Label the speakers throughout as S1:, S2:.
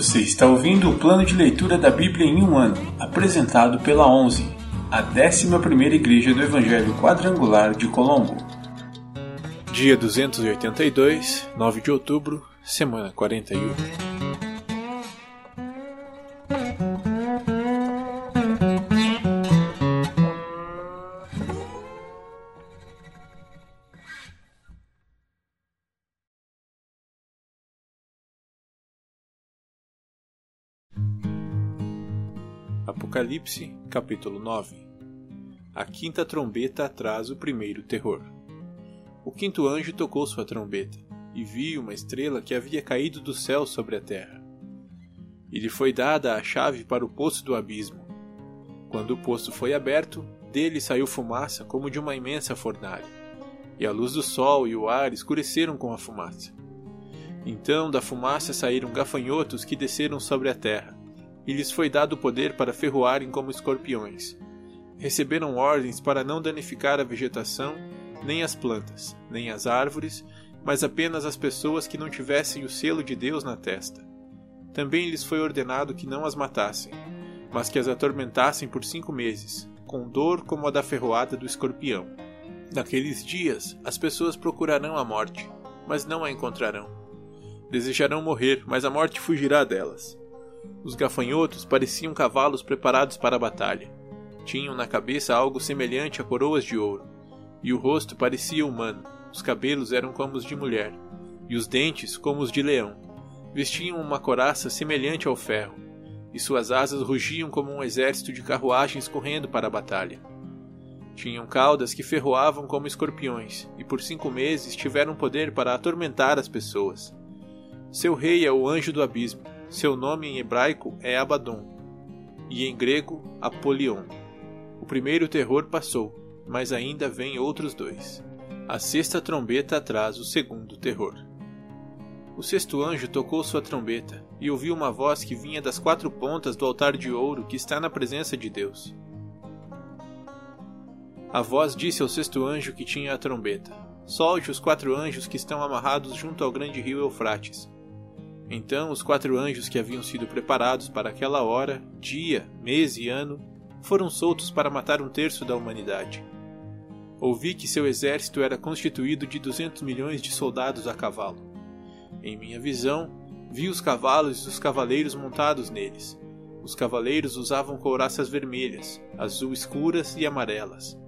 S1: Você está ouvindo o plano de leitura da Bíblia em um ano, apresentado pela 11, a 11ª Igreja do Evangelho Quadrangular de Colombo.
S2: Dia 282, 9 de outubro, semana 41. Apocalipse, capítulo 9 A quinta trombeta atrás o primeiro terror. O quinto anjo tocou sua trombeta, e viu uma estrela que havia caído do céu sobre a terra. E lhe foi dada a chave para o poço do abismo. Quando o poço foi aberto, dele saiu fumaça como de uma imensa fornalha, e a luz do sol e o ar escureceram com a fumaça. Então da fumaça saíram gafanhotos que desceram sobre a terra e lhes foi dado o poder para ferroarem como escorpiões. Receberam ordens para não danificar a vegetação, nem as plantas, nem as árvores, mas apenas as pessoas que não tivessem o selo de Deus na testa. Também lhes foi ordenado que não as matassem, mas que as atormentassem por cinco meses, com dor como a da ferroada do escorpião. Naqueles dias, as pessoas procurarão a morte, mas não a encontrarão. Desejarão morrer, mas a morte fugirá delas. Os gafanhotos pareciam cavalos preparados para a batalha. Tinham na cabeça algo semelhante a coroas de ouro, e o rosto parecia humano. Os cabelos eram como os de mulher, e os dentes como os de leão. Vestiam uma coraça semelhante ao ferro, e suas asas rugiam como um exército de carruagens correndo para a batalha. Tinham caudas que ferroavam como escorpiões, e por cinco meses tiveram poder para atormentar as pessoas. Seu rei é o anjo do abismo, seu nome em hebraico é Abaddon e em grego Apolion. O primeiro terror passou, mas ainda vem outros dois. A sexta trombeta atrás o segundo terror. O sexto anjo tocou sua trombeta e ouviu uma voz que vinha das quatro pontas do altar de ouro que está na presença de Deus. A voz disse ao sexto anjo que tinha a trombeta: Solte os quatro anjos que estão amarrados junto ao grande rio Eufrates então os quatro anjos que haviam sido preparados para aquela hora, dia, mês e ano, foram soltos para matar um terço da humanidade. Ouvi que seu exército era constituído de 200 milhões de soldados a cavalo. Em minha visão, vi os cavalos e os cavaleiros montados neles. Os cavaleiros usavam couraças vermelhas, azul escuras e amarelas.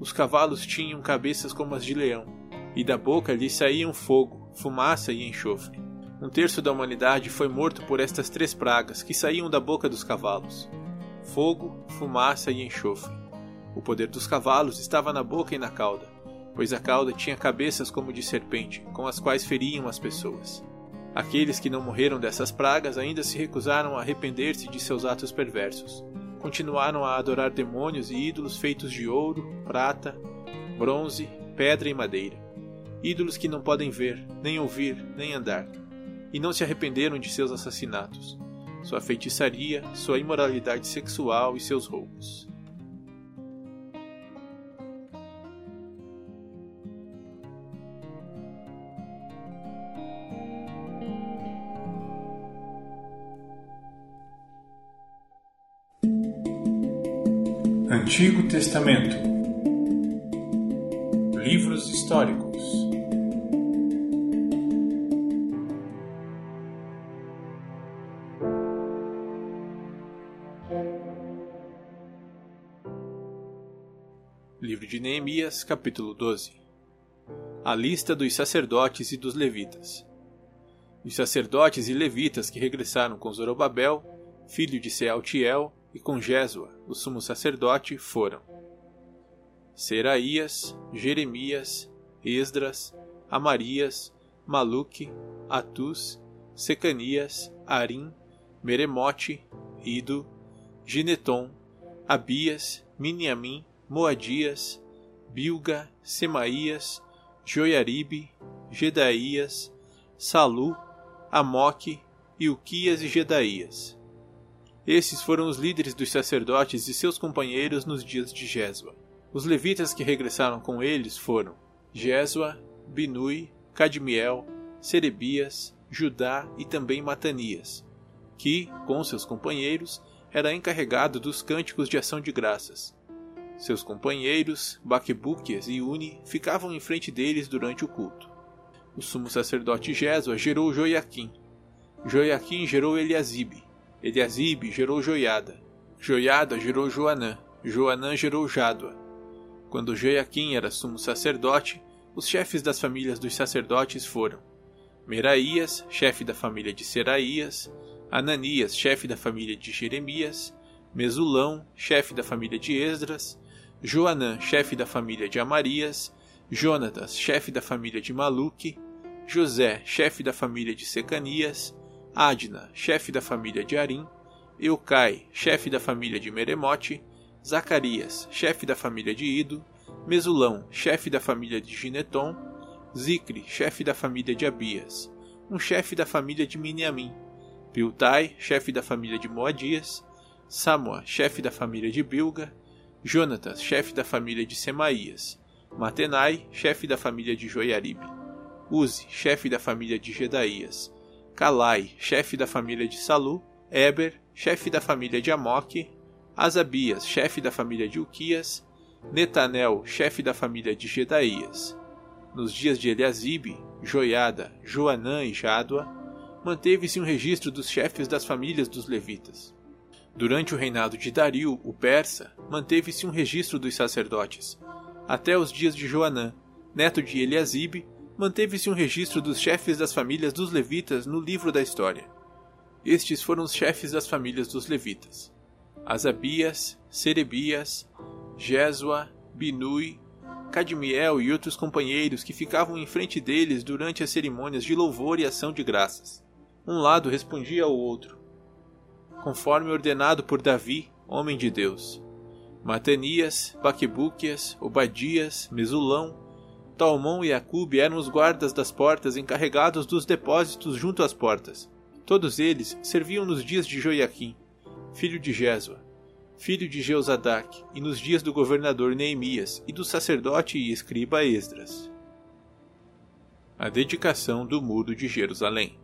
S2: Os cavalos tinham cabeças como as de leão, e da boca lhes saíam fogo, fumaça e enxofre. Um terço da humanidade foi morto por estas três pragas que saíam da boca dos cavalos: fogo, fumaça e enxofre. O poder dos cavalos estava na boca e na cauda, pois a cauda tinha cabeças como de serpente, com as quais feriam as pessoas. Aqueles que não morreram dessas pragas ainda se recusaram a arrepender-se de seus atos perversos. Continuaram a adorar demônios e ídolos feitos de ouro, prata, bronze, pedra e madeira. Ídolos que não podem ver, nem ouvir, nem andar e não se arrependeram de seus assassinatos, sua feitiçaria, sua imoralidade sexual e seus roubos.
S1: Antigo Testamento Livros históricos
S2: Neemias, capítulo 12 A lista dos sacerdotes e dos levitas. Os sacerdotes e levitas que regressaram com Zorobabel, filho de Sealtiel, e com Jesua, o sumo sacerdote, foram Seraías, Jeremias, Esdras, Amarias, Maluque, Atus, Secanias, Arim, Meremote, Ido, Gineton, Abias, Miniamim, Moadias, Bilga, Semaías, Joiaribe, Gedaías, Salu, Amoque, Ilquias e Gedaías. Esses foram os líderes dos sacerdotes e seus companheiros nos dias de Jesua. Os levitas que regressaram com eles foram Jesua, Binui, Cadmiel, Serebias, Judá e também Matanias. que, com seus companheiros, era encarregado dos cânticos de ação de graças. Seus companheiros, Baquebúquias e Uni, ficavam em frente deles durante o culto. O sumo sacerdote Jesua gerou Joiaquim. Joiaquim gerou Eliasibe. Eliasibe gerou Joiada. Joiada gerou Joanã. Joanã gerou Jádua. Quando Joiaquim era sumo sacerdote, os chefes das famílias dos sacerdotes foram Meraías, chefe da família de Seraías, Ananias, chefe da família de Jeremias, Mesulão, chefe da família de Esdras, Joanã, chefe da família de Amarias, Jonatas, chefe da família de Maluque, José, chefe da família de Secanias, Adna, chefe da família de Arim, Eucai, chefe da família de Meremote, Zacarias, chefe da família de Ido, Mesulão, chefe da família de Gineton, Zicre, chefe da família de Abias, um chefe da família de Miniamim, Piltai, chefe da família de Moadias, Samua, chefe da família de Bilga, Jonatas, chefe da família de Semaías, Matenai, chefe da família de Joiaribe, Uzi, chefe da família de Gedaías, Calai, chefe da família de Salu, Eber, chefe da família de Amoque, Asabias, chefe da família de Uquias, Netanel, chefe da família de Gedaías. Nos dias de Eliasibe, Joiada, Joanã e Jádua, manteve-se um registro dos chefes das famílias dos levitas. Durante o reinado de Dario, o persa, manteve-se um registro dos sacerdotes. Até os dias de Joanã, neto de Eliasibe, manteve-se um registro dos chefes das famílias dos levitas no livro da história. Estes foram os chefes das famílias dos levitas: Asabias, Serebias, Jesua, Binui, Cadmiel e outros companheiros que ficavam em frente deles durante as cerimônias de louvor e ação de graças. Um lado respondia ao outro, conforme ordenado por Davi, homem de Deus. Matanias, Baquebúquias, Obadias, Mesulão, Talmon e Acube eram os guardas das portas encarregados dos depósitos junto às portas. Todos eles serviam nos dias de Joiaquim, filho de Jesua, filho de Jeozadak, e nos dias do governador Neemias e do sacerdote e escriba Esdras. A dedicação do Muro de Jerusalém.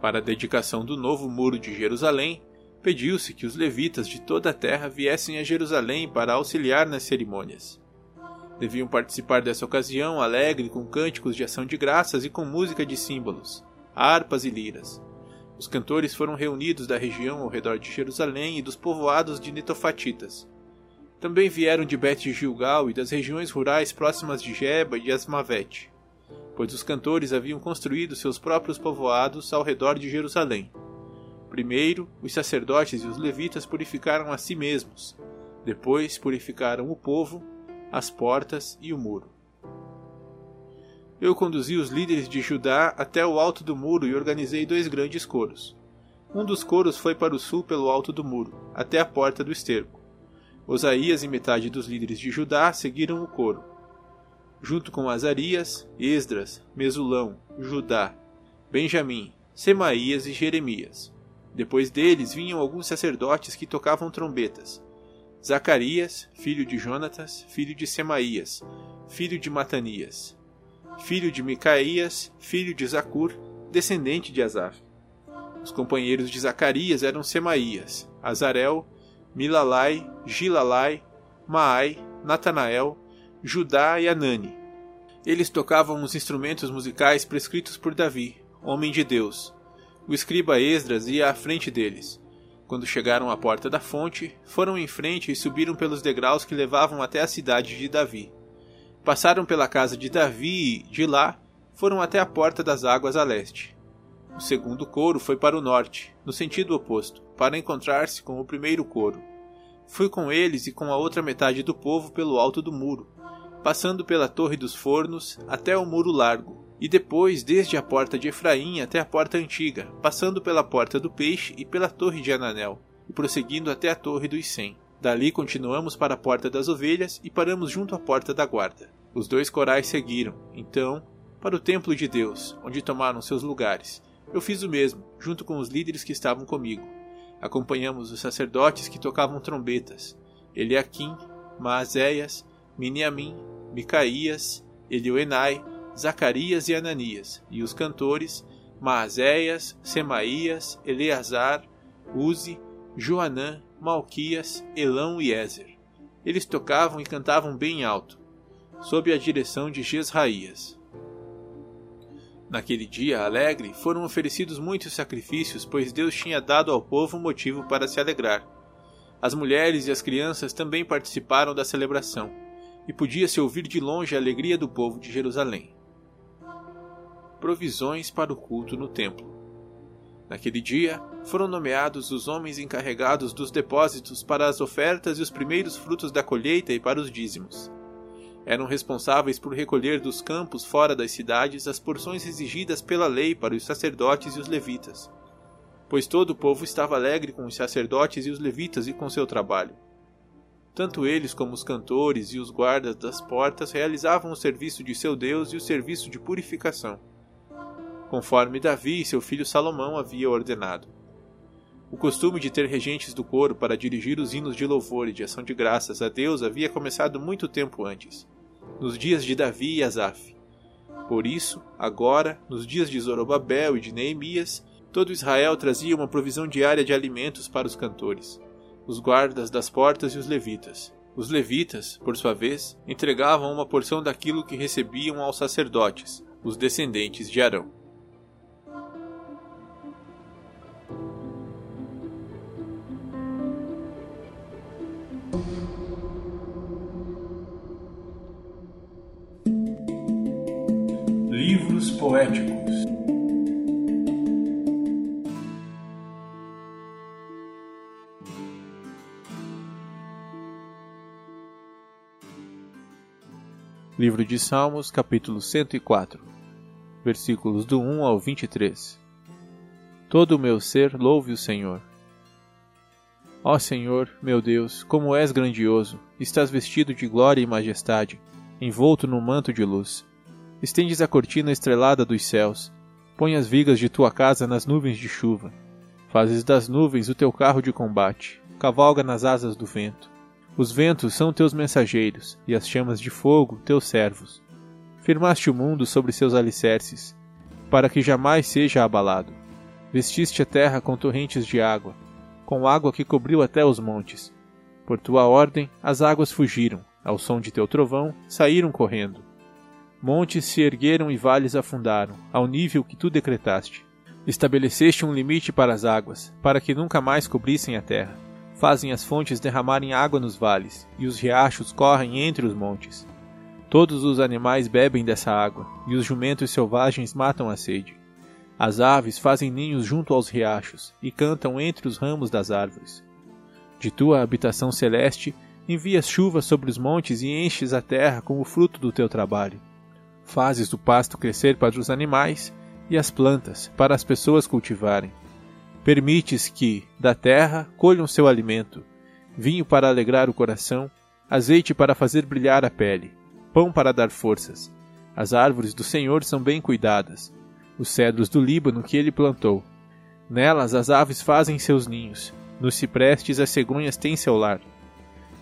S2: Para a dedicação do novo Muro de Jerusalém, pediu-se que os levitas de toda a terra viessem a Jerusalém para auxiliar nas cerimônias. Deviam participar dessa ocasião alegre com cânticos de ação de graças e com música de símbolos, harpas e liras. Os cantores foram reunidos da região ao redor de Jerusalém e dos povoados de Netofatitas. Também vieram de Bet Gilgal e das regiões rurais próximas de Jeba e Asmavete, pois os cantores haviam construído seus próprios povoados ao redor de Jerusalém. Primeiro, os sacerdotes e os levitas purificaram a si mesmos. Depois, purificaram o povo, as portas e o muro. Eu conduzi os líderes de Judá até o alto do muro e organizei dois grandes coros. Um dos coros foi para o sul pelo alto do muro, até a porta do esterco. Osaías e metade dos líderes de Judá seguiram o coro. Junto com Azarias, Esdras, Mesulão, Judá, Benjamim, Semaías e Jeremias. Depois deles vinham alguns sacerdotes que tocavam trombetas. Zacarias, filho de Jonatas, filho de Semaías, filho de Matanias, filho de Micaías, filho de Zacur, descendente de Asaf. Os companheiros de Zacarias eram Semaías, Azarel, Milalai, Gilalai, Maai, Natanael, Judá e Anani. Eles tocavam os instrumentos musicais prescritos por Davi, homem de Deus, o escriba Esdras ia à frente deles. Quando chegaram à porta da fonte, foram em frente e subiram pelos degraus que levavam até a cidade de Davi. Passaram pela casa de Davi e, de lá, foram até a porta das águas a leste. O segundo coro foi para o norte, no sentido oposto, para encontrar-se com o primeiro coro. Fui com eles e com a outra metade do povo pelo alto do muro, passando pela Torre dos Fornos até o muro largo, e depois desde a porta de Efraim até a porta antiga, passando pela porta do peixe e pela torre de Ananel, e prosseguindo até a torre dos cem. Dali continuamos para a porta das ovelhas e paramos junto à porta da guarda. Os dois corais seguiram, então, para o templo de Deus, onde tomaram seus lugares. Eu fiz o mesmo, junto com os líderes que estavam comigo. Acompanhamos os sacerdotes que tocavam trombetas, Eliakim, Maazéias, Miniamim, Micaías, Elioenai, Zacarias e Ananias, e os cantores Maazéias, Semaías, Eleazar, Uzi, Joanã, Malquias, Elão e Ezer. Eles tocavam e cantavam bem alto, sob a direção de Jezraías. Naquele dia alegre foram oferecidos muitos sacrifícios, pois Deus tinha dado ao povo motivo para se alegrar. As mulheres e as crianças também participaram da celebração, e podia-se ouvir de longe a alegria do povo de Jerusalém. Provisões para o culto no templo. Naquele dia, foram nomeados os homens encarregados dos depósitos para as ofertas e os primeiros frutos da colheita e para os dízimos. Eram responsáveis por recolher dos campos fora das cidades as porções exigidas pela lei para os sacerdotes e os levitas, pois todo o povo estava alegre com os sacerdotes e os levitas e com seu trabalho. Tanto eles como os cantores e os guardas das portas realizavam o serviço de seu Deus e o serviço de purificação conforme Davi e seu filho Salomão havia ordenado. O costume de ter regentes do coro para dirigir os hinos de louvor e de ação de graças a Deus havia começado muito tempo antes, nos dias de Davi e Asaf. Por isso, agora, nos dias de Zorobabel e de Neemias, todo Israel trazia uma provisão diária de alimentos para os cantores, os guardas das portas e os levitas. Os levitas, por sua vez, entregavam uma porção daquilo que recebiam aos sacerdotes, os descendentes de Arão.
S1: Poéticos
S2: Livro de Salmos, capítulo 104, versículos do 1 ao 23. Todo o meu ser louve o Senhor. Ó Senhor, meu Deus, como és grandioso, estás vestido de glória e majestade, envolto num manto de luz. Estendes a cortina estrelada dos céus, põe as vigas de tua casa nas nuvens de chuva. Fazes das nuvens o teu carro de combate, cavalga nas asas do vento. Os ventos são teus mensageiros, e as chamas de fogo teus servos. Firmaste o mundo sobre seus alicerces, para que jamais seja abalado. Vestiste a terra com torrentes de água, com água que cobriu até os montes. Por tua ordem, as águas fugiram, ao som de teu trovão, saíram correndo. Montes se ergueram e vales afundaram, ao nível que tu decretaste. Estabeleceste um limite para as águas, para que nunca mais cobrissem a terra. Fazem as fontes derramarem água nos vales, e os riachos correm entre os montes. Todos os animais bebem dessa água, e os jumentos selvagens matam a sede. As aves fazem ninhos junto aos riachos e cantam entre os ramos das árvores. De tua habitação celeste, envias chuva sobre os montes e enches a terra com o fruto do teu trabalho. Fazes o pasto crescer para os animais e as plantas para as pessoas cultivarem. Permites que, da terra, colham seu alimento, vinho para alegrar o coração, azeite para fazer brilhar a pele, pão para dar forças. As árvores do Senhor são bem cuidadas, os cedros do Líbano que ele plantou. Nelas as aves fazem seus ninhos, nos ciprestes as cegonhas têm seu lar.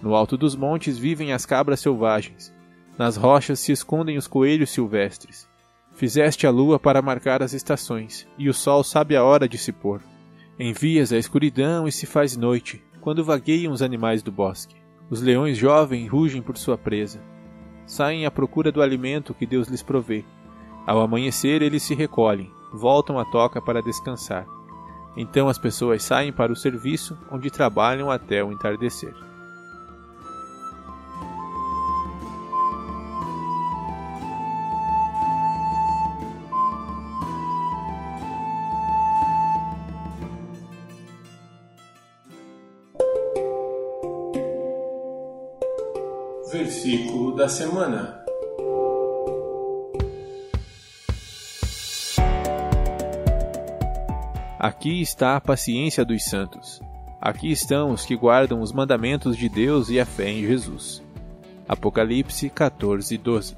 S2: No alto dos montes vivem as cabras selvagens, nas rochas se escondem os coelhos silvestres. Fizeste a lua para marcar as estações, e o sol sabe a hora de se pôr. Envias a escuridão e se faz noite, quando vagueiam os animais do bosque. Os leões jovens rugem por sua presa. Saem à procura do alimento que Deus lhes provê. Ao amanhecer, eles se recolhem, voltam à toca para descansar. Então as pessoas saem para o serviço, onde trabalham até o entardecer.
S1: Versículo da semana.
S2: Aqui está a paciência dos santos. Aqui estão os que guardam os mandamentos de Deus e a fé em Jesus. Apocalipse 14, 12.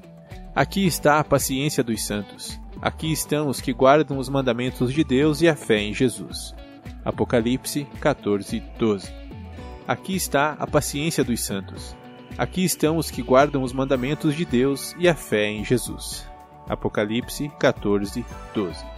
S2: Aqui está a paciência dos santos. Aqui estão os que guardam os mandamentos de Deus e a fé em Jesus. Apocalipse 14, 12. Aqui está a paciência dos santos. Aqui estão os que guardam os mandamentos de Deus e a fé em Jesus. Apocalipse 14, 12.